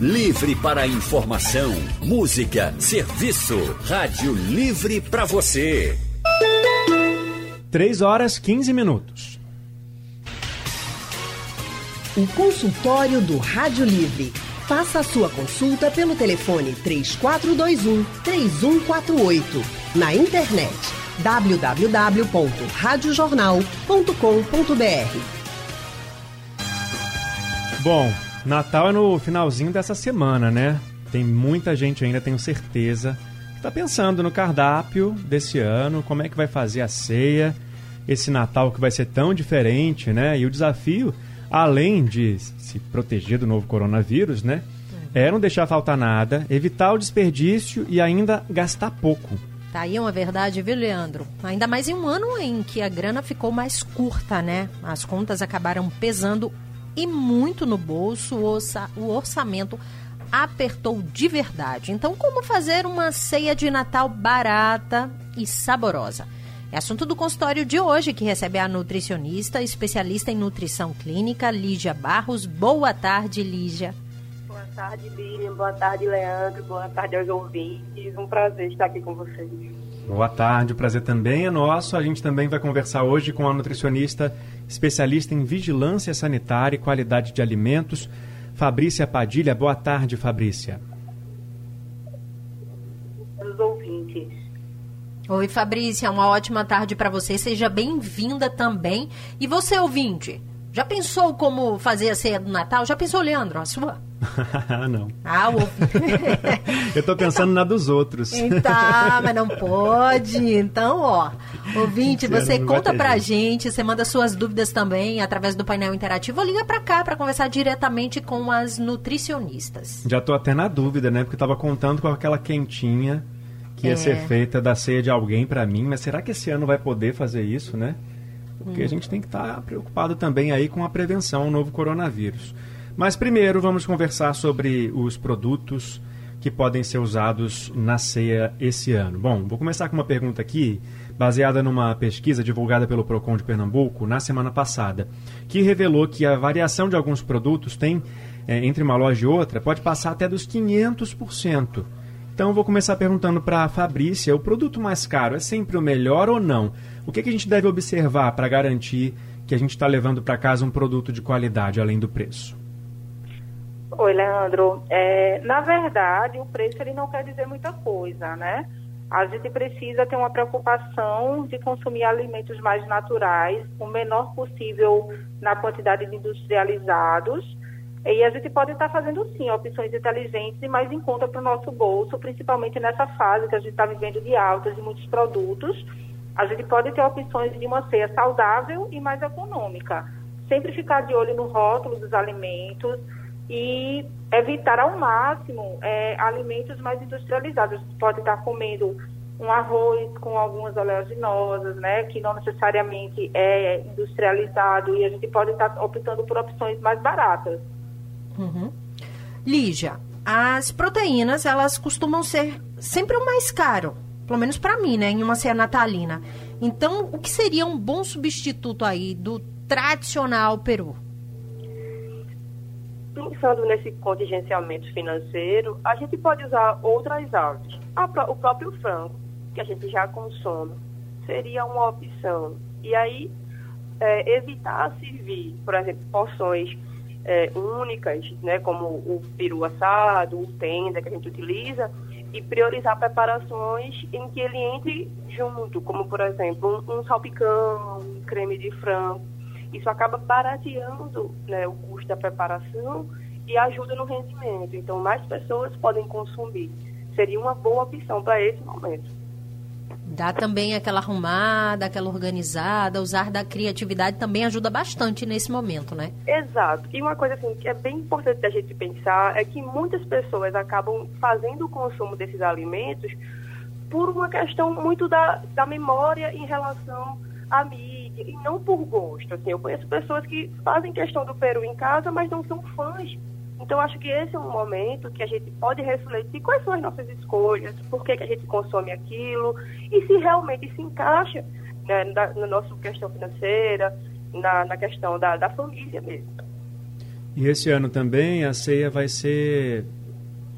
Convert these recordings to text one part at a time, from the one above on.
Livre para informação, música, serviço. Rádio Livre para você. 3 horas 15 minutos. O consultório do Rádio Livre. Faça a sua consulta pelo telefone 3421 3148. Na internet www.radiojornal.com.br. Bom, Natal é no finalzinho dessa semana, né? Tem muita gente ainda, tenho certeza, que está pensando no cardápio desse ano, como é que vai fazer a ceia, esse Natal que vai ser tão diferente, né? E o desafio, além de se proteger do novo coronavírus, né? É não deixar faltar nada, evitar o desperdício e ainda gastar pouco. Tá aí uma verdade, viu, Leandro? Ainda mais em um ano em que a grana ficou mais curta, né? As contas acabaram pesando e muito no bolso, o, orça, o orçamento apertou de verdade. Então, como fazer uma ceia de Natal barata e saborosa? É assunto do consultório de hoje, que recebe a nutricionista, especialista em nutrição clínica, Lígia Barros. Boa tarde, Lígia. Boa tarde, Lilian. Boa tarde, Leandro. Boa tarde aos ouvintes. Um prazer estar aqui com vocês. Boa tarde, o prazer também é nosso. A gente também vai conversar hoje com a nutricionista especialista em vigilância sanitária e qualidade de alimentos, Fabrícia Padilha. Boa tarde, Fabrícia. Os ouvintes. Oi, Fabrícia, uma ótima tarde para você. Seja bem-vinda também. E você, ouvinte, já pensou como fazer a ceia do Natal? Já pensou, Leandro, a sua? não. Ah, o Eu tô pensando então, na dos outros. Tá, mas não pode. Então, ó, ouvinte, você conta pra gente, você manda suas dúvidas também através do painel interativo, ou liga pra cá pra conversar diretamente com as nutricionistas. Já tô até na dúvida, né? Porque tava contando com aquela quentinha que ia É. ser feita da ceia de alguém pra mim, mas será que esse ano vai poder fazer isso, né? Porque a gente tem que estar preocupado também aí com a prevenção ao novo coronavírus. Mas primeiro vamos conversar sobre os produtos que podem ser usados na ceia esse ano. Bom, vou começar com uma pergunta aqui, baseada numa pesquisa divulgada pelo Procon de Pernambuco na semana passada, que revelou que a variação de alguns produtos tem eh, entre uma loja e outra pode passar até dos 500%. Então vou começar perguntando para a Fabrícia, o produto mais caro é sempre o melhor ou não? O que, que a gente deve observar para garantir que a gente está levando para casa um produto de qualidade além do preço? Oi, Leandro. É, na verdade, o preço ele não quer dizer muita coisa, né? A gente precisa ter uma preocupação de consumir alimentos mais naturais, o menor possível na quantidade de industrializados. E a gente pode estar fazendo, sim, opções inteligentes e mais em conta para o nosso bolso, principalmente nessa fase que a gente está vivendo de altas de muitos produtos. A gente pode ter opções de uma ceia saudável e mais econômica. Sempre ficar de olho no rótulo dos alimentos, e evitar ao máximo é, alimentos mais industrializados. A gente pode estar comendo um arroz com algumas oleaginosas, né, que não necessariamente é industrializado, e a gente pode estar optando por opções mais baratas. Uhum. Lígia, as proteínas, elas costumam ser sempre o mais caro, pelo menos para mim, né, em uma ceia natalina. Então, o que seria um bom substituto aí do tradicional peru? Pensando nesse contingenciamento financeiro, a gente pode usar outras aves. O próprio frango, que a gente já consome, seria uma opção. E aí, é, evitar servir, por exemplo, porções é, únicas, né, como o peru assado, o tenda que a gente utiliza, e priorizar preparações em que ele entre junto, como, por exemplo, um, um salpicão, um creme de frango. Isso acaba barateando né, o custo da preparação e ajuda no rendimento. Então, mais pessoas podem consumir. Seria uma boa opção para esse momento. Dá também aquela arrumada, aquela organizada, usar da criatividade também ajuda bastante nesse momento, né? Exato. E uma coisa assim que é bem importante a gente pensar é que muitas pessoas acabam fazendo o consumo desses alimentos por uma questão muito da, da memória em relação à mídia e não por gosto. Assim, eu conheço pessoas que fazem questão do peru em casa, mas não são fãs. Então, acho que esse é um momento que a gente pode refletir quais são as nossas escolhas, por que, que a gente consome aquilo, e se realmente se encaixa né, na, na nossa questão financeira, na, na questão da, da família mesmo. E esse ano também a ceia vai ser,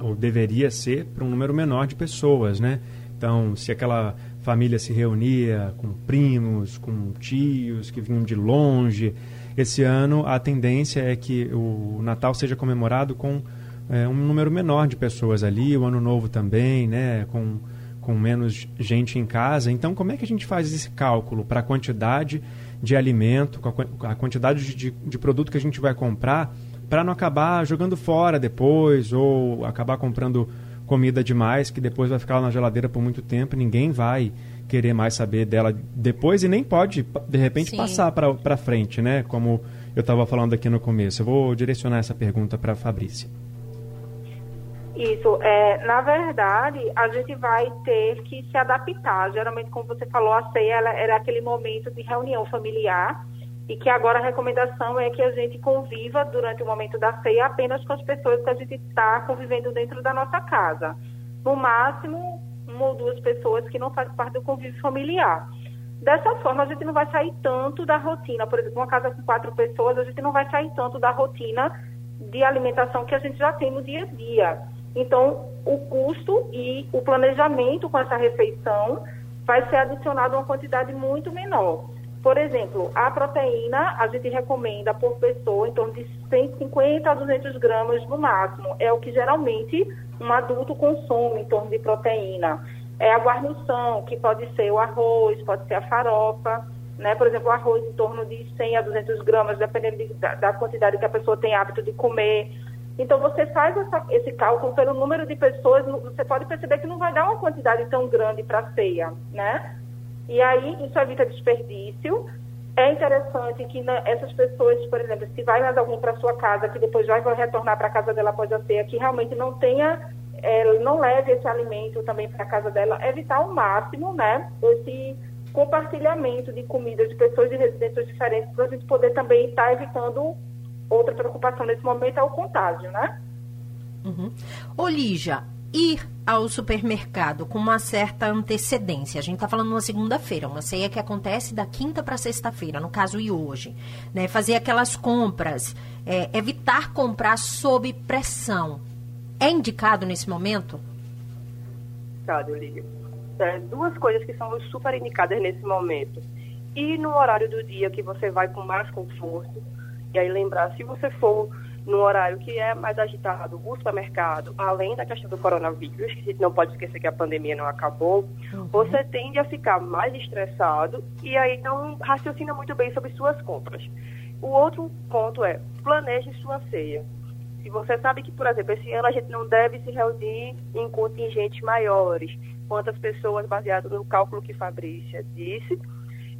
ou deveria ser, para um número menor de pessoas, né? Então, se aquela família se reunia com primos, com tios que vinham de longe, esse ano a tendência é que o Natal seja comemorado com é, um número menor de pessoas ali, o Ano Novo também, né? Com, com menos gente em casa. Então, como é que a gente faz esse cálculo para a quantidade de alimento, a quantidade de, de produto que a gente vai comprar, para não acabar jogando fora depois ou acabar comprando comida demais que depois vai ficar na geladeira por muito tempo, ninguém vai querer mais saber dela depois e nem pode, de repente, Sim. passar para frente, né? Como eu estava falando aqui no começo. Eu vou direcionar essa pergunta para a Fabrícia. Isso, é, na verdade, a gente vai ter que se adaptar. Geralmente, como você falou, a ceia ela, era aquele momento de reunião familiar e que agora a recomendação é que a gente conviva durante o momento da ceia apenas com as pessoas que a gente está convivendo dentro da nossa casa. No máximo, uma ou duas pessoas que não fazem parte do convívio familiar. Dessa forma, a gente não vai sair tanto da rotina. Por exemplo, uma casa com quatro pessoas, a gente não vai sair tanto da rotina de alimentação que a gente já tem no dia a dia. Então, o custo e o planejamento com essa refeição vai ser adicionado uma quantidade muito menor. Por exemplo, a proteína a gente recomenda por pessoa em torno de 150 a 200 gramas no máximo. É o que geralmente um adulto consome em torno de proteína. É a guarnição, que pode ser o arroz, pode ser a farofa. Né? Por exemplo, o arroz em torno de 100 a 200 gramas, dependendo de, da, da quantidade que a pessoa tem hábito de comer. Então, você faz essa, esse cálculo pelo número de pessoas, você pode perceber que não vai dar uma quantidade tão grande para a ceia, né? E aí, isso evita desperdício. É interessante que na, essas pessoas, por exemplo, se vai mais alguém para sua casa, que depois já vai retornar para a casa dela após a ceia, que realmente não tenha, é, não leve esse alimento também para a casa dela, evitar ao máximo, né, esse compartilhamento de comida de pessoas de residências diferentes, para a gente poder também estar tá evitando outra preocupação nesse momento é o contágio, né? Uhum. Ir ao supermercado com uma certa antecedência. A gente está falando numa segunda-feira, uma ceia que acontece da quinta para sexta-feira, no caso e hoje. Né? Fazer aquelas compras, é, evitar comprar sob pressão. É indicado nesse momento? Indicado, Lígia. É, duas coisas que são super indicadas nesse momento. E no horário do dia que você vai com mais conforto, e aí lembrar, se você for no horário que é mais agitado, o supermercado, além da questão do coronavírus, que a gente não pode esquecer que a pandemia não acabou, uhum. você tende a ficar mais estressado e aí não raciocina muito bem sobre suas compras. O outro ponto é, planeje sua ceia. Se você sabe que, por exemplo, esse ano a gente não deve se reunir em contingentes maiores, quantas pessoas, baseado no cálculo que Fabrícia disse,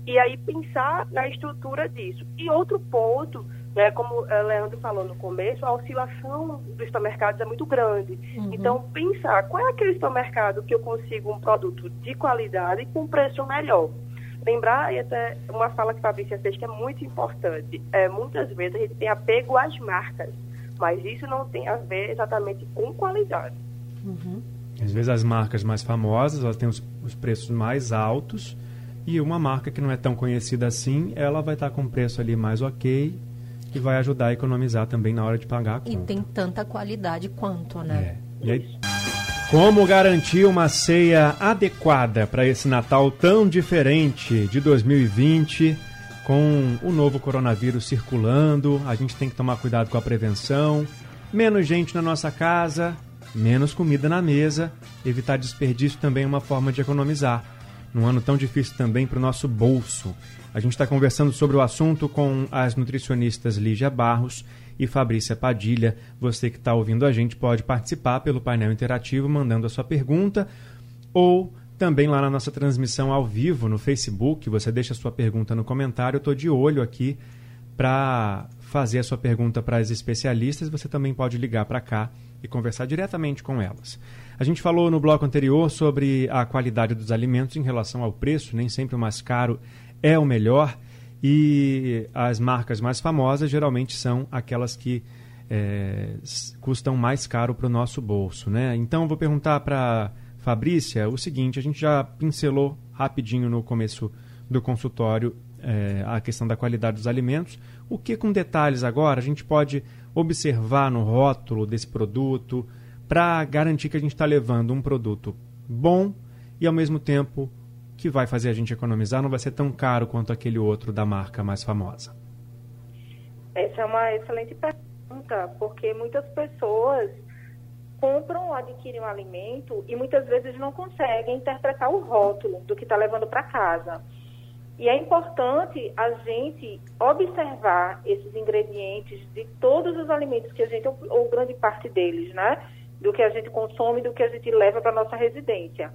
e aí pensar na estrutura disso. E outro ponto né, como o eh, Leandro falou no começo, a oscilação dos supermercados é muito grande. Uhum. Então, pensar qual é aquele supermercado que eu consigo um produto de qualidade com preço melhor. Lembrar, e até uma fala que a Fabrícia fez que é muito importante, é, muitas vezes a gente tem apego às marcas, mas isso não tem a ver exatamente com qualidade. Uhum. Às vezes as marcas mais famosas, elas têm os, os preços mais altos, e uma marca que não é tão conhecida assim, ela vai estar com preço ali mais ok que vai ajudar a economizar também na hora de pagar a conta. E tem tanta qualidade quanto, né? É. E aí, como garantir uma ceia adequada para esse Natal tão diferente de 2020, com o novo coronavírus circulando? A gente tem que tomar cuidado com a prevenção. Menos gente na nossa casa, menos comida na mesa. Evitar desperdício também é uma forma de economizar. Num ano tão difícil também para o nosso bolso. A gente está conversando sobre o assunto com as nutricionistas Lígia Barros e Fabrícia Padilha. Você que está ouvindo a gente pode participar pelo painel interativo mandando a sua pergunta ou também lá na nossa transmissão ao vivo no Facebook. Você deixa a sua pergunta no comentário. Eu estou de olho aqui para fazer a sua pergunta para as especialistas. Você também pode ligar para cá e conversar diretamente com elas. A gente falou no bloco anterior sobre a qualidade dos alimentos em relação ao preço, nem sempre o mais caro é o melhor e as marcas mais famosas geralmente são aquelas que é, custam mais caro para o nosso bolso, né? Então vou perguntar para Fabrícia o seguinte: a gente já pincelou rapidinho no começo do consultório é, a questão da qualidade dos alimentos. O que com detalhes agora a gente pode observar no rótulo desse produto para garantir que a gente está levando um produto bom e ao mesmo tempo que vai fazer a gente economizar, não vai ser tão caro quanto aquele outro da marca mais famosa? Essa é uma excelente pergunta, porque muitas pessoas compram ou adquirem um alimento e muitas vezes não conseguem interpretar o rótulo do que está levando para casa. E é importante a gente observar esses ingredientes de todos os alimentos que a gente, ou grande parte deles, né? Do que a gente consome, do que a gente leva para nossa residência.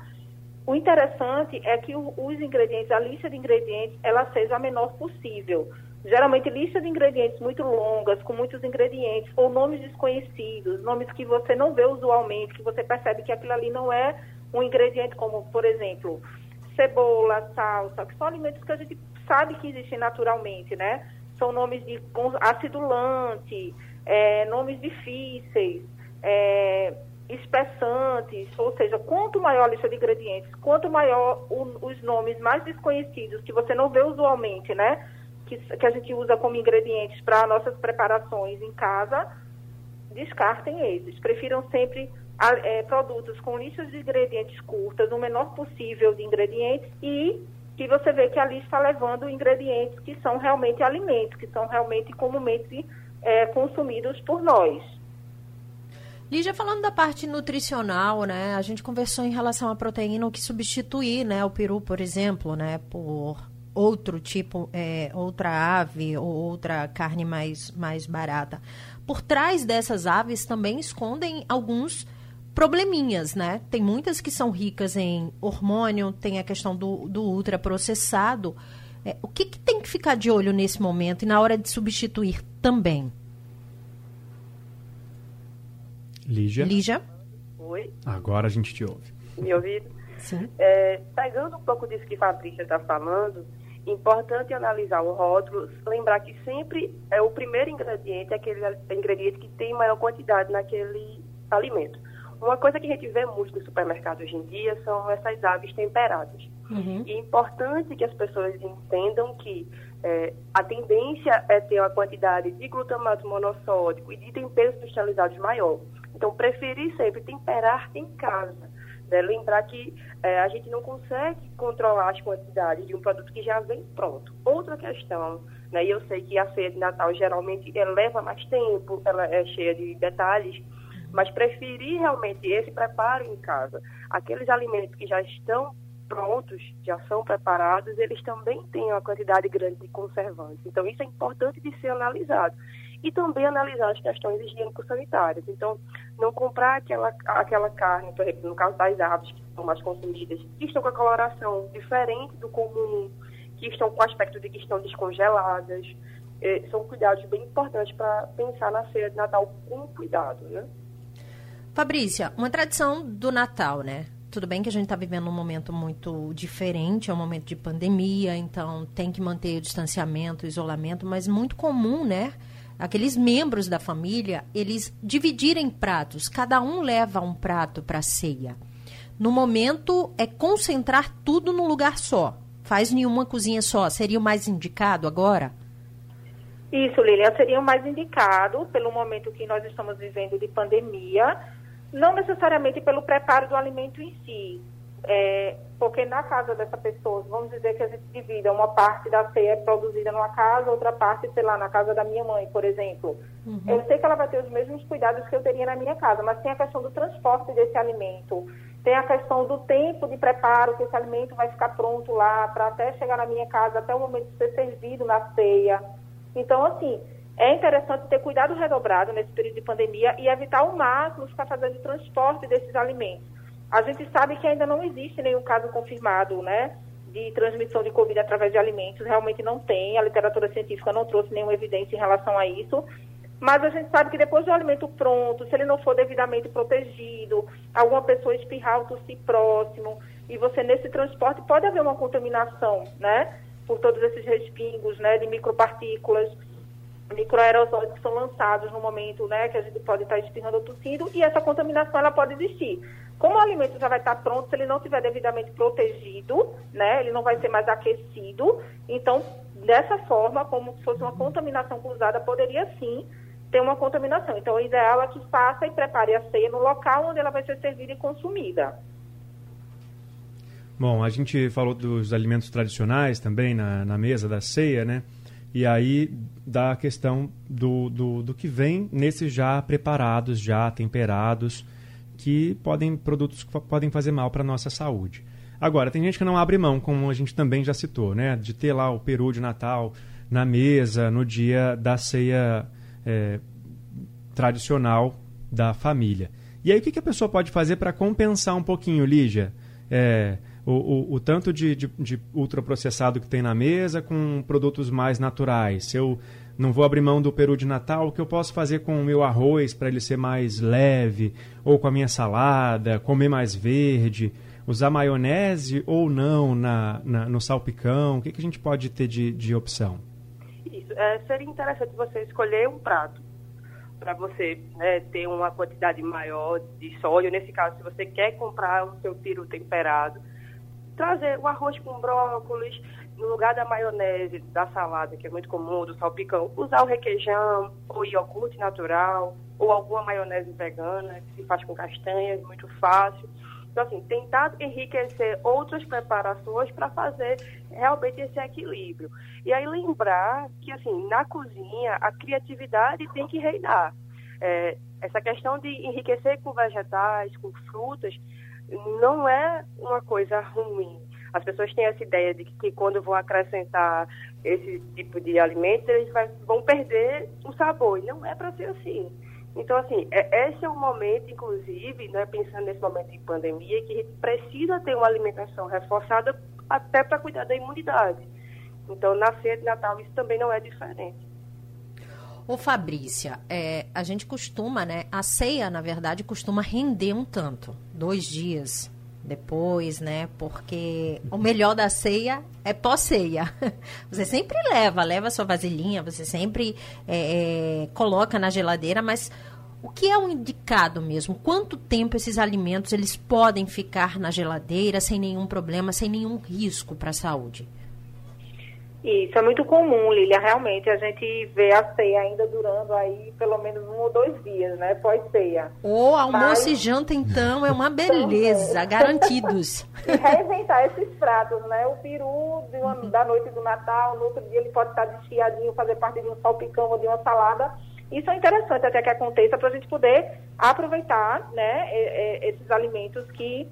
O interessante é que os ingredientes, a lista de ingredientes, ela seja a menor possível. Geralmente, lista de ingredientes muito longas, com muitos ingredientes, ou nomes desconhecidos, nomes que você não vê usualmente, que você percebe que aquilo ali não é um ingrediente como, por exemplo, cebola, salsa, que são alimentos que a gente sabe que existem naturalmente, né? São nomes de acidulante, é, nomes difíceis, é, espessantes, ou seja, quanto maior a lista de ingredientes, quanto maior o, os nomes mais desconhecidos, que você não vê usualmente, né? Que, que a gente usa como ingredientes para nossas preparações em casa, descartem esses. Prefiram sempre é, produtos com listas de ingredientes curtas, o menor possível de ingredientes e que você vê que ali está levando ingredientes que são realmente alimentos, que são realmente comumente é, consumidos por nós. Lígia, falando da parte nutricional, né? A gente conversou em relação à proteína, o que substituir, né? O peru, por exemplo, né? Por outro tipo, é, outra ave ou outra carne mais, mais barata. Por trás dessas aves também escondem alguns probleminhas, né? Tem muitas que são ricas em hormônio, tem a questão do, do ultraprocessado. É, o que, que tem que ficar de olho nesse momento e na hora de substituir também? Lígia. Lígia. Oi. Agora a gente te ouve. Me ouviram? Sim. É, pegando um pouco disso que Fabrícia está falando, importante analisar o rótulo, lembrar que sempre é o primeiro ingrediente, é aquele ingrediente que tem maior quantidade naquele alimento. Uma coisa que a gente vê muito no supermercado hoje em dia são essas aves temperadas. Uhum. E é importante que as pessoas entendam que é, a tendência é ter uma quantidade de glutamato monossódico e de temperos industrializados maior. Então, preferir sempre temperar em casa. Né? Lembrar que é, a gente não consegue controlar as quantidades de um produto que já vem pronto. Outra questão, né, e eu sei que a ceia de Natal geralmente leva mais tempo, ela é cheia de detalhes, mas preferir realmente esse preparo em casa. Aqueles alimentos que já estão prontos, já são preparados, eles também têm uma quantidade grande de conservantes. Então, isso é importante de ser analisado e também analisar as questões higiênico-sanitárias. Então, não comprar aquela, aquela carne, por exemplo, no caso das aves que são mais consumidas, que estão com a coloração diferente do comum, que estão com o aspecto de que estão descongeladas. Eh, são cuidados bem importantes para pensar na ceia de Natal com cuidado, né? Fabrícia, uma tradição do Natal, né? Tudo bem que a gente está vivendo um momento muito diferente, é um momento de pandemia, então tem que manter o distanciamento, o isolamento, mas muito comum, né? aqueles membros da família, eles dividirem pratos, cada um leva um prato para a ceia. No momento é concentrar tudo num lugar só. Faz nenhuma cozinha só. Seria o mais indicado agora? Isso, Lilian, seria o mais indicado pelo momento que nós estamos vivendo de pandemia, não necessariamente pelo preparo do alimento em si, é, porque na casa dessa pessoa, vamos dizer que a gente divida, uma parte da ceia é produzida numa casa, outra parte, sei lá, na casa da minha mãe, por exemplo. Uhum. Eu sei que ela vai ter os mesmos cuidados que eu teria na minha casa, mas tem a questão do transporte desse alimento, tem a questão do tempo de preparo, que esse alimento vai ficar pronto lá, para até chegar na minha casa, até o momento de ser servido na ceia. Então, assim, é interessante ter cuidado redobrado nesse período de pandemia e evitar ao máximo ficar fazendo transporte desses alimentos a gente sabe que ainda não existe nenhum caso confirmado, né, de transmissão de Covid através de alimentos. Realmente não tem. A literatura científica não trouxe nenhuma evidência em relação a isso. Mas a gente sabe que depois do alimento pronto, se ele não for devidamente protegido, alguma pessoa espirrar ou tossir próximo, e você nesse transporte pode haver uma contaminação, né? Por todos esses respingos, né? De micropartículas, microaerosóis que são lançados no momento, né? Que a gente pode estar espirrando ou tossindo, e essa contaminação ela pode existir. Como o alimento já vai estar pronto, se ele não estiver devidamente protegido, né, ele não vai ser mais aquecido. Então, dessa forma, como se fosse uma contaminação cruzada, poderia sim ter uma contaminação. Então, o ideal é que faça e prepare a ceia no local onde ela vai ser servida e consumida. Bom, a gente falou dos alimentos tradicionais também na, na mesa da ceia, né? E aí da questão do, do, do que vem nesses já preparados, já temperados, que podem produtos que podem fazer mal para a nossa saúde. Agora, tem gente que não abre mão, como a gente também já citou, né? De ter lá o peru de Natal na mesa no dia da ceia é, tradicional da família. E aí, o que, que a pessoa pode fazer para compensar um pouquinho, Lígia? É, o, o, o, tanto de, de, de, ultraprocessado que tem na mesa com produtos mais naturais. Se eu não vou abrir mão do peru de Natal, o que eu posso fazer com o meu arroz para ele ser mais leve? Ou com a minha salada, comer mais verde? Usar maionese ou não na, na no salpicão? O que, que a gente pode ter de, de opção? Isso. É, seria interessante você escolher um prato para você né, ter uma quantidade maior de sódio. Nesse caso, se você quer comprar o seu peru temperado, trazer o arroz com brócolis, no lugar da maionese, da salada, que é muito comum, do salpicão, usar o requeijão, ou iogurte natural, ou alguma maionese vegana, que se faz com castanhas, muito fácil. Então, assim, tentar enriquecer outras preparações para fazer realmente esse equilíbrio. E aí lembrar que, assim, na cozinha, a criatividade tem que reinar. É, essa questão de enriquecer com vegetais, com frutas, não é uma coisa ruim. As pessoas têm essa ideia de que, quando vão acrescentar esse tipo de alimento, eles vai, vão perder o sabor. E não é para ser assim. Então, assim, é, esse é um momento, inclusive, né, pensando nesse momento de pandemia, que a gente precisa ter uma alimentação reforçada até para cuidar da imunidade. Então, na ceia de Natal, isso também não é diferente. Ô Fabrícia, é, a gente costuma, né? A ceia, na verdade, costuma render um tanto. Dois dias depois, né? Porque o melhor da ceia é pós-ceia. Você sempre leva, leva sua vasilhinha, você sempre é, é, coloca na geladeira, mas o que é o indicado mesmo? Quanto tempo esses alimentos eles podem ficar na geladeira sem nenhum problema, sem nenhum risco para a saúde? Isso é muito comum, Lilia. Realmente a gente vê a ceia ainda durando aí pelo menos um ou dois dias, né? Pós-ceia. O almoço Mas... e janta, então, é uma beleza, garantidos. E reinventar esses pratos, né? O peru uma, da noite do Natal, no outro dia ele pode estar desfiadinho, fazer parte de um salpicão ou de uma salada. Isso é interessante até que aconteça para a gente poder aproveitar né, esses alimentos que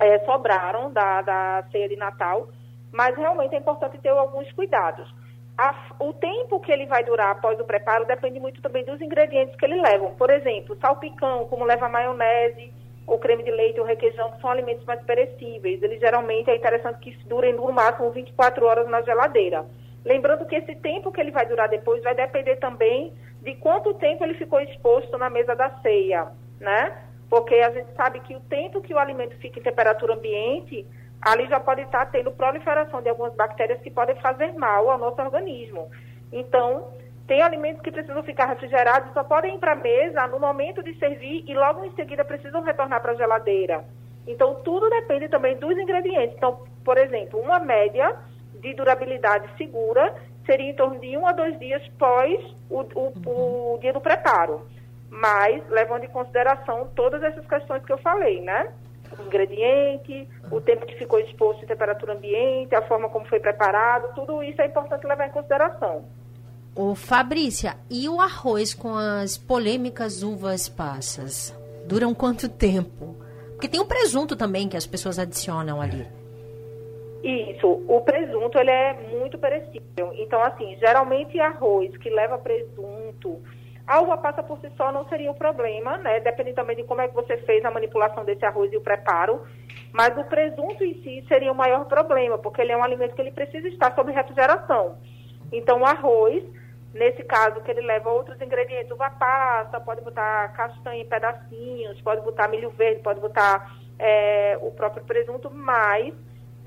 é, sobraram da, da ceia de Natal mas realmente é importante ter alguns cuidados. A, o tempo que ele vai durar após o preparo depende muito também dos ingredientes que ele leva. Por exemplo, salpicão, como leva maionese, ou creme de leite ou requeijão, que são alimentos mais perecíveis. Eles geralmente é interessante que durem no máximo 24 horas na geladeira. Lembrando que esse tempo que ele vai durar depois vai depender também de quanto tempo ele ficou exposto na mesa da ceia, né? Porque a gente sabe que o tempo que o alimento fica em temperatura ambiente ali já pode estar tendo proliferação de algumas bactérias que podem fazer mal ao nosso organismo. Então, tem alimentos que precisam ficar refrigerados, só podem ir para a mesa no momento de servir e logo em seguida precisam retornar para a geladeira. Então, tudo depende também dos ingredientes. Então, por exemplo, uma média de durabilidade segura seria em torno de um a dois dias pós o, o, o dia do preparo. Mas, levando em consideração todas essas questões que eu falei, né? O ingrediente, o tempo que ficou exposto em temperatura ambiente, a forma como foi preparado, tudo isso é importante levar em consideração. O Fabrícia, e o arroz com as polêmicas uvas passas? Duram quanto tempo? Porque tem o presunto também que as pessoas adicionam ali. Isso, o presunto ele é muito perecível. Então, assim, geralmente arroz que leva presunto, a uva passa por si só não seria o problema, né? Depende também de como é que você fez a manipulação desse arroz e o preparo. Mas o presunto em si seria o maior problema, porque ele é um alimento que ele precisa estar sob refrigeração. Então, o arroz, nesse caso, que ele leva outros ingredientes, uva passa, pode botar castanha em pedacinhos, pode botar milho verde, pode botar é, o próprio presunto, mas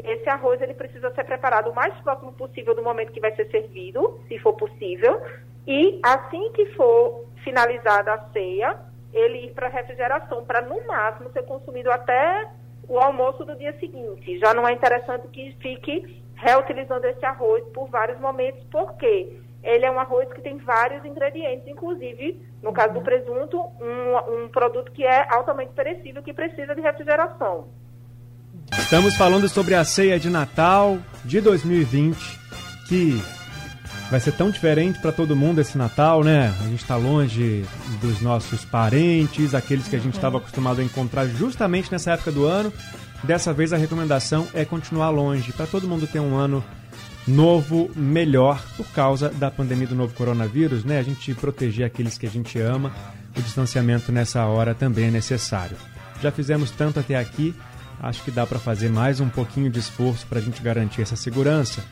esse arroz ele precisa ser preparado o mais próximo possível do momento que vai ser servido, se for possível, e assim que for finalizada a ceia, ele ir para refrigeração, para no máximo ser consumido até o almoço do dia seguinte. Já não é interessante que fique reutilizando esse arroz por vários momentos, porque ele é um arroz que tem vários ingredientes, inclusive, no caso do presunto, um, um produto que é altamente perecível, que precisa de refrigeração. Estamos falando sobre a ceia de Natal de 2020, que vai ser tão diferente para todo mundo esse Natal, né? A gente está longe dos nossos parentes, aqueles que a gente estava acostumado a encontrar justamente nessa época do ano. Dessa vez a recomendação é continuar longe, para todo mundo ter um ano novo, melhor, por causa da pandemia do novo coronavírus, né? A gente proteger aqueles que a gente ama, o distanciamento nessa hora também é necessário. Já fizemos tanto até aqui, acho que dá para fazer mais um pouquinho de esforço para a gente garantir essa segurança.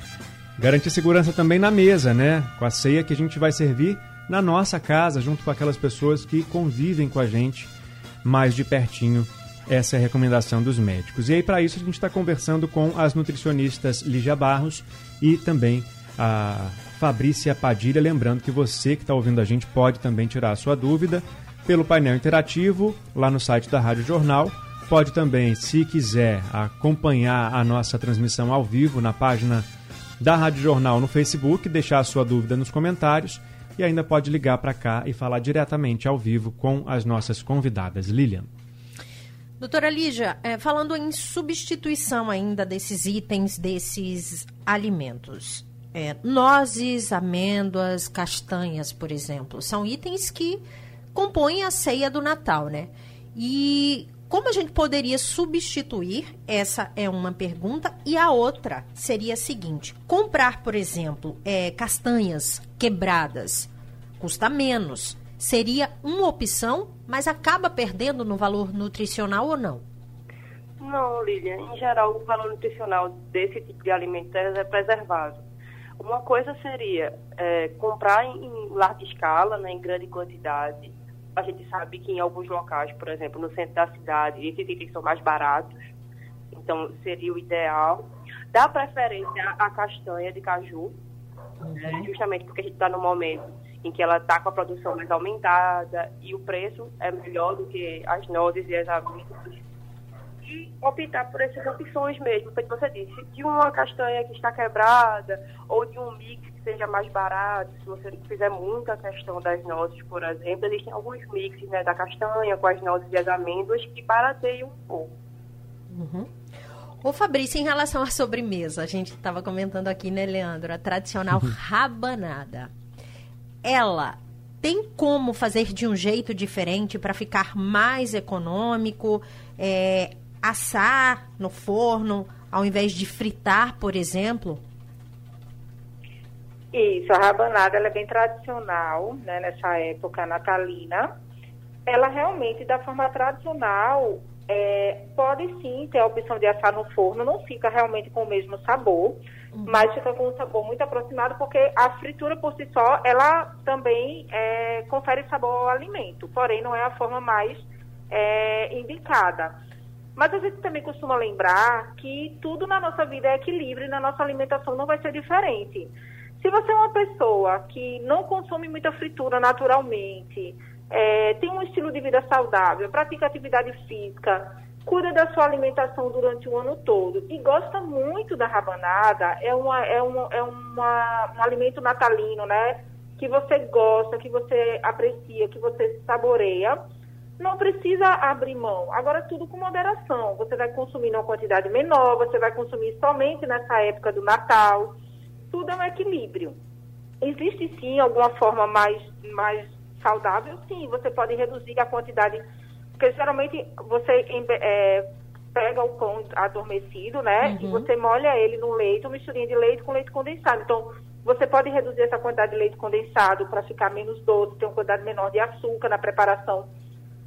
Garantir segurança também na mesa, né? Com a ceia que a gente vai servir na nossa casa, junto com aquelas pessoas que convivem com a gente mais de pertinho essa é a recomendação dos médicos. E aí, para isso, a gente está conversando com as nutricionistas Lígia Barros e também a Fabrícia Padilha. Lembrando que você que está ouvindo a gente pode também tirar a sua dúvida pelo painel interativo lá no site da Rádio Jornal. Pode também, se quiser, acompanhar a nossa transmissão ao vivo na página da Rádio Jornal no Facebook, deixar a sua dúvida nos comentários e ainda pode ligar para cá e falar diretamente ao vivo com as nossas convidadas. Lilian. Doutora Lígia, é, falando em substituição ainda desses itens, desses alimentos, é, nozes, amêndoas, castanhas, por exemplo, são itens que compõem a ceia do Natal, né? E como a gente poderia substituir? Essa é uma pergunta. E a outra seria a seguinte: comprar, por exemplo, é, castanhas quebradas custa menos seria uma opção, mas acaba perdendo no valor nutricional ou não? Não, Lilian. Em geral, o valor nutricional desse tipo de alimento é preservado. Uma coisa seria é, comprar em larga escala, né, em grande quantidade. A gente sabe que em alguns locais, por exemplo, no centro da cidade, esses itens são mais baratos. Então, seria o ideal. Dá preferência à castanha de caju, uhum. né, justamente porque a gente está no momento em que ela está com a produção mais aumentada e o preço é melhor do que as nozes e as amêndoas. E optar por essas opções mesmo, como você disse, de uma castanha que está quebrada ou de um mix seja mais barato, se você não fizer muita questão das nozes, por exemplo, existem alguns mixes né, da castanha com as nozes e as amêndoas que barateiam um pouco. Uhum. Ô Fabrício, em relação à sobremesa, a gente estava comentando aqui, né, Leandro? A tradicional rabanada ela tem como fazer de um jeito diferente para ficar mais econômico, é, assar no forno ao invés de fritar, por exemplo? Isso, a rabanada ela é bem tradicional, né, nessa época natalina. Ela realmente, da forma tradicional, é, pode sim ter a opção de assar no forno, não fica realmente com o mesmo sabor, uhum. mas fica com um sabor muito aproximado, porque a fritura por si só, ela também é, confere sabor ao alimento, porém não é a forma mais é, indicada. Mas a gente também costuma lembrar que tudo na nossa vida é equilíbrio e na nossa alimentação não vai ser diferente. Se você é uma pessoa que não consome muita fritura naturalmente, é, tem um estilo de vida saudável, pratica atividade física, cuida da sua alimentação durante o ano todo e gosta muito da rabanada, é, uma, é, uma, é uma, um alimento natalino, né? Que você gosta, que você aprecia, que você saboreia, não precisa abrir mão. Agora, tudo com moderação. Você vai consumir uma quantidade menor, você vai consumir somente nessa época do Natal. Tudo é um equilíbrio. Existe sim alguma forma mais, mais saudável? Sim, você pode reduzir a quantidade porque geralmente você é, pega o pão adormecido, né? Uhum. E você molha ele no leite, uma misturinha de leite com leite condensado. Então, você pode reduzir essa quantidade de leite condensado para ficar menos doce, ter uma quantidade menor de açúcar na preparação.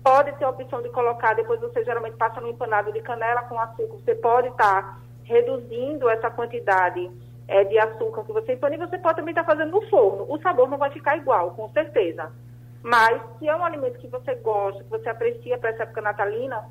Pode ter a opção de colocar, depois você geralmente passa no empanado de canela com açúcar. Você pode estar tá reduzindo essa quantidade é, de açúcar que você empana e você pode também estar tá fazendo no forno. O sabor não vai ficar igual, com certeza. Mas, se é um alimento que você gosta, que você aprecia para essa época natalina,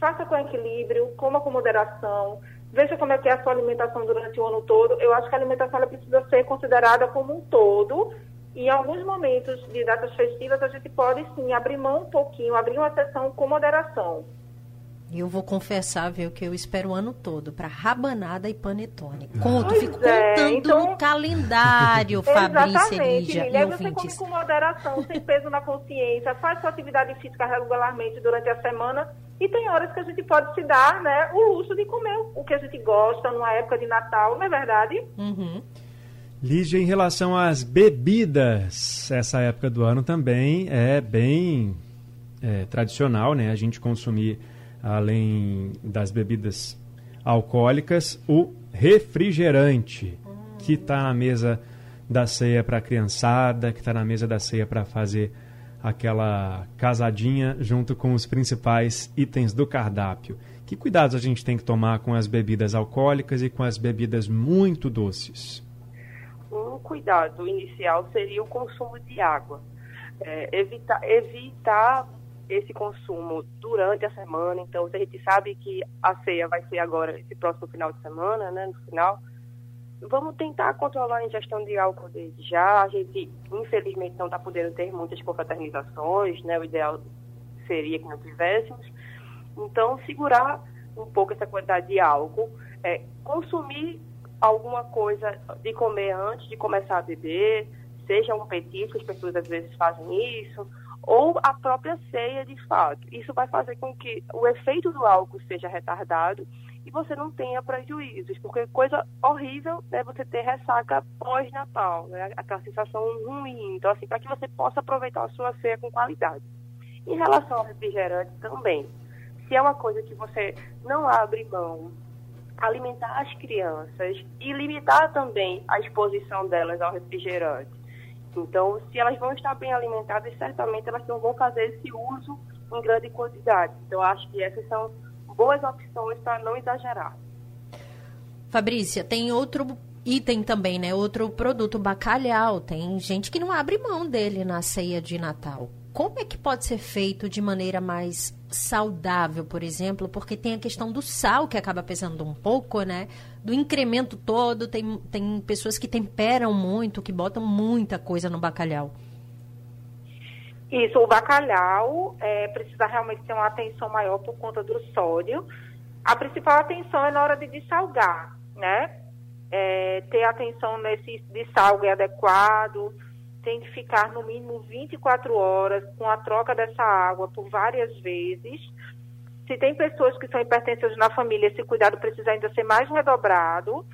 faça com equilíbrio, coma com moderação, veja como é que é a sua alimentação durante o ano todo. Eu acho que a alimentação precisa ser considerada como um todo. E em alguns momentos de datas festivas, a gente pode sim abrir mão um pouquinho, abrir uma sessão com moderação. Eu vou confessar, viu, que eu espero o ano todo para rabanada e panetone. Conto, Pois fico é, contando então- no calendário, Fabrícia Lídia Lília. e você come com moderação, sem peso na consciência, faz sua atividade física regularmente durante a semana e tem horas que a gente pode se dar né, o luxo de comer o que a gente gosta numa época de Natal, não é verdade? Uhum. Lígia, em relação às bebidas, essa época do ano também é bem é, tradicional, né? A gente consumir, além das bebidas alcoólicas, o refrigerante, que está na mesa da ceia para a criançada, que está na mesa da ceia para fazer aquela casadinha junto com os principais itens do cardápio. Que cuidados a gente tem que tomar com as bebidas alcoólicas e com as bebidas muito doces? Um cuidado inicial seria o consumo de água. É, evitar, evitar esse consumo durante a semana. Então, se a gente sabe que a ceia vai ser agora, esse próximo final de semana, né, no final, vamos tentar controlar a ingestão de álcool desde já. A gente, infelizmente, não está podendo ter muitas confraternizações, né? O ideal seria que não tivéssemos. Então, segurar um pouco essa quantidade de álcool, é, consumir alguma coisa de comer antes de começar a beber, seja um petisco, as pessoas às vezes fazem isso, ou a própria ceia de fato. Isso vai fazer com que o efeito do álcool seja retardado e você não tenha prejuízos, porque coisa horrível é você ter ressaca pós-natal, né? aquela sensação ruim. Então, assim, para que você possa aproveitar a sua ceia com qualidade. Em relação ao refrigerante também, se é uma coisa que você não abre mão, alimentar as crianças e limitar também a exposição delas ao refrigerante. Então, se elas vão estar bem alimentadas, certamente elas não vão fazer esse uso em grande quantidade. Então, acho que essas são boas opções para não exagerar. Fabrícia, tem outro item também, né? Outro produto, bacalhau. Tem gente que não abre mão dele na ceia de Natal. Como é que pode ser feito de maneira mais saudável, por exemplo? Porque tem a questão do sal, que acaba pesando um pouco, né? Do incremento todo. Tem, tem pessoas que temperam muito, que botam muita coisa no bacalhau. Isso, o bacalhau é, precisa realmente ter uma atenção maior por conta do sódio. A principal atenção é na hora de dessalgar, né? É, ter atenção nesse dessalgue adequado, tem que ficar no mínimo 24 horas com a troca dessa água por várias vezes. Se tem pessoas que são hipertensas na família, esse cuidado precisa ainda ser mais redobrado.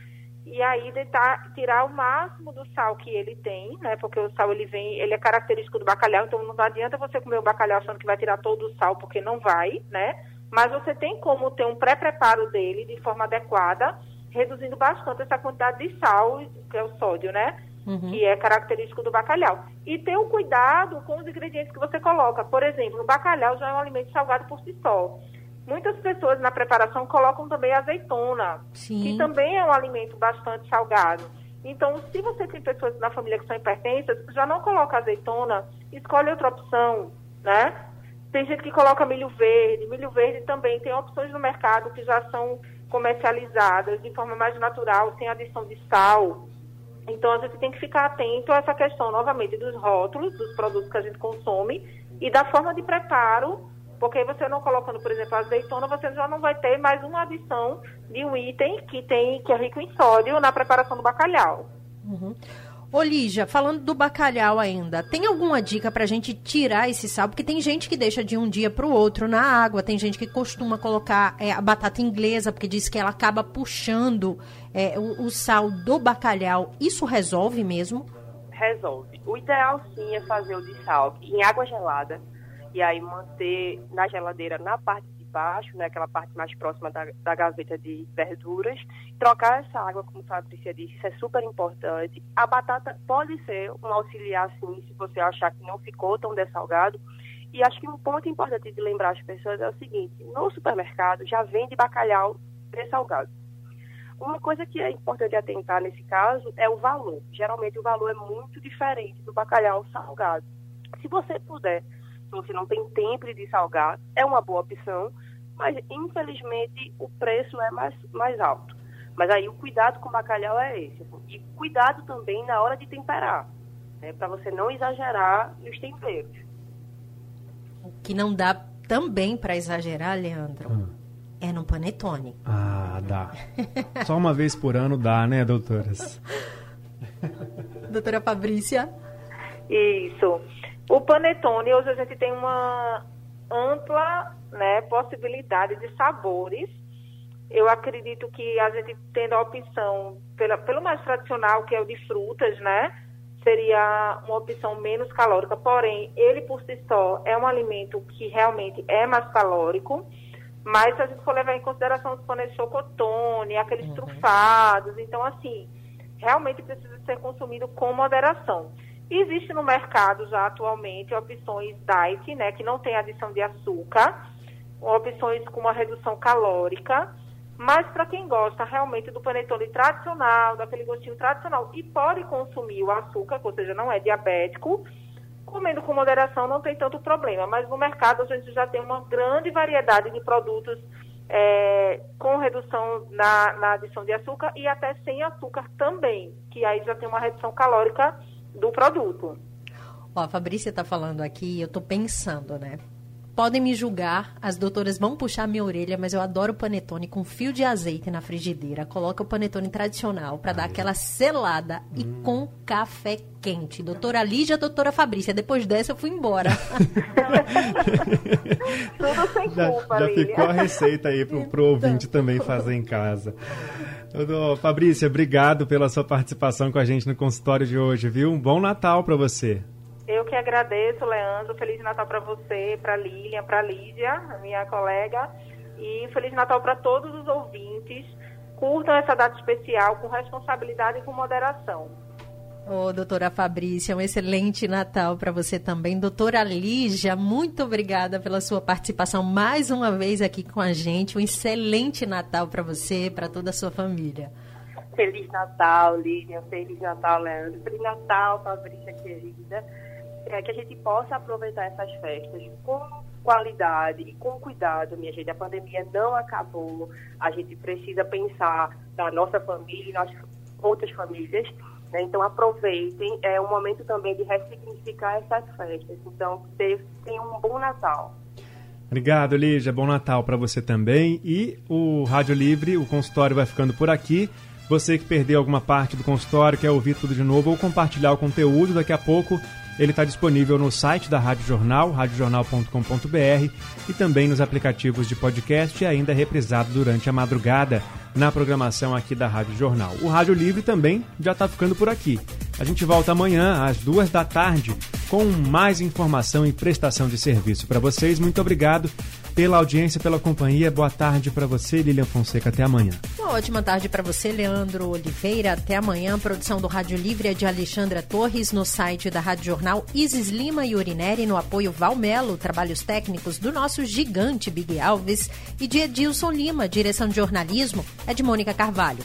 E aí tentar tirar o máximo do sal que ele tem, né? Porque o sal ele vem, ele é característico do bacalhau, então não adianta você comer o bacalhau achando que vai tirar todo o sal, porque não vai, né? Mas você tem como ter um pré-preparo dele de forma adequada, reduzindo bastante essa quantidade de sal, que é o sódio, né? Uhum. que é característico do bacalhau. E ter o cuidado com os ingredientes que você coloca. Por exemplo, o bacalhau já é um alimento salgado por si só. Muitas pessoas na preparação colocam também azeitona, Sim. que também é um alimento bastante salgado. Então, se você tem pessoas na família que são hipertensas, já não coloca azeitona, escolhe outra opção, né? Tem gente que coloca milho verde. Milho verde também tem opções no mercado que já são comercializadas de forma mais natural, sem adição de sal. Então a gente tem que ficar atento a essa questão, novamente, dos rótulos, dos produtos que a gente consome e da forma de preparo, porque você não colocando, por exemplo, azeitona, você já não vai ter mais uma adição de um item que tem que é rico em sódio na preparação do bacalhau. Uhum. Ô Lígia, falando do bacalhau ainda, tem alguma dica pra gente tirar esse sal? Porque tem gente que deixa de um dia pro outro na água, tem gente que costuma colocar é, a batata inglesa, porque diz que ela acaba puxando é, o, o sal do bacalhau. Isso resolve mesmo? Resolve. O ideal sim é fazer o dessalgue em água gelada e aí manter na geladeira na parte de baixo, né, aquela parte mais próxima da, da gaveta de verduras, trocar essa água, como a Fabrícia disse, isso é super importante. A batata pode ser um auxiliar sim, se você achar que não ficou tão dessalgado. E acho que um ponto importante de lembrar as pessoas é o seguinte: no supermercado já vende bacalhau dessalgado. Uma coisa que é importante atentar nesse caso é o valor. Geralmente o valor é muito diferente do bacalhau salgado. Se você puder, se você não tem tempo de salgar, é uma boa opção, mas infelizmente o preço é mais, mais alto. Mas aí o cuidado com o bacalhau é esse. assim. E cuidado também na hora de temperar, né, para você não exagerar nos temperos. O que não dá também para exagerar, Leandro, É no panetone. Ah, dá. Só uma vez por ano dá, né, doutoras? Doutora Fabrícia? Isso. O panetone, hoje a gente tem uma ampla né, possibilidade de sabores. Eu acredito que a gente tendo a opção pela, pelo mais tradicional, que é o de frutas, né? Seria uma opção menos calórica, porém, ele por si só é um alimento que realmente é mais calórico. Mas se a gente for levar em consideração os pães de chocotone, aqueles uhum. trufados, então assim, realmente precisa ser consumido com moderação. Existe no mercado já atualmente opções diet, né, que não tem adição de açúcar, opções com uma redução calórica, mas para quem gosta realmente do panetone tradicional, daquele gostinho tradicional e pode consumir o açúcar, ou seja, não é diabético, comendo com moderação não tem tanto problema. Mas no mercado a gente já tem uma grande variedade de produtos é, com redução na, na adição de açúcar e até sem açúcar também, que aí já tem uma redução calórica do produto. Ó, a Fabrícia está falando aqui, eu estou pensando, né? Podem me julgar, as doutoras vão puxar minha orelha, mas eu adoro panetone com fio de azeite na frigideira. Coloca o panetone tradicional para dar aquela selada hum. e com café quente. Doutora Lígia, doutora Fabrícia. Depois dessa eu fui embora. Tudo sem culpa, Já, já ficou a receita aí pro, pro ouvinte também fazer em casa. Fabrícia, obrigado pela sua participação com a gente no consultório de hoje, viu? Um bom Natal para você. Eu que agradeço, Leandro. Feliz Natal para você, para Lilian, para Lídia, minha colega. E Feliz Natal para todos os ouvintes. Curtam essa data especial com responsabilidade e com moderação. Ô, oh, doutora Fabrícia, um excelente Natal para você também. Doutora Lígia, muito obrigada pela sua participação mais uma vez aqui com a gente. Um excelente Natal para você e para toda a sua família. Feliz Natal, Lígia. Feliz Natal, Leandro. Feliz Natal, Fabrícia querida é, que a gente possa aproveitar essas festas com qualidade e com cuidado, minha gente. A pandemia não acabou. A gente precisa pensar na nossa família e nas outras famílias. Né? Então, aproveitem. É um momento também de ressignificar essas festas. Então, tenham um bom Natal. Obrigado, Lígia. Bom Natal para você também. E o Rádio Livre, o consultório vai ficando por aqui. Você que perdeu alguma parte do consultório, quer ouvir tudo de novo ou compartilhar o conteúdo, daqui a pouco ele está disponível no site da Rádio Jornal, radiojornal.com.br e também nos aplicativos de podcast e ainda é reprisado durante a madrugada na programação aqui da Rádio Jornal. O Rádio Livre também já está ficando por aqui. A gente volta amanhã às duas da tarde com mais informação e prestação de serviço para vocês. Muito obrigado pela audiência, pela companhia. Boa tarde para você, Lilian Fonseca. Até amanhã. Uma ótima tarde para você, Leandro Oliveira. Até amanhã. produção do Rádio Livre é de Alexandra Torres no site da Rádio Jornal Isis Lima e Urineri no apoio Valmelo, trabalhos técnicos do nosso gigante Big Alves e de Edilson Lima, direção de jornalismo é de Mônica Carvalho.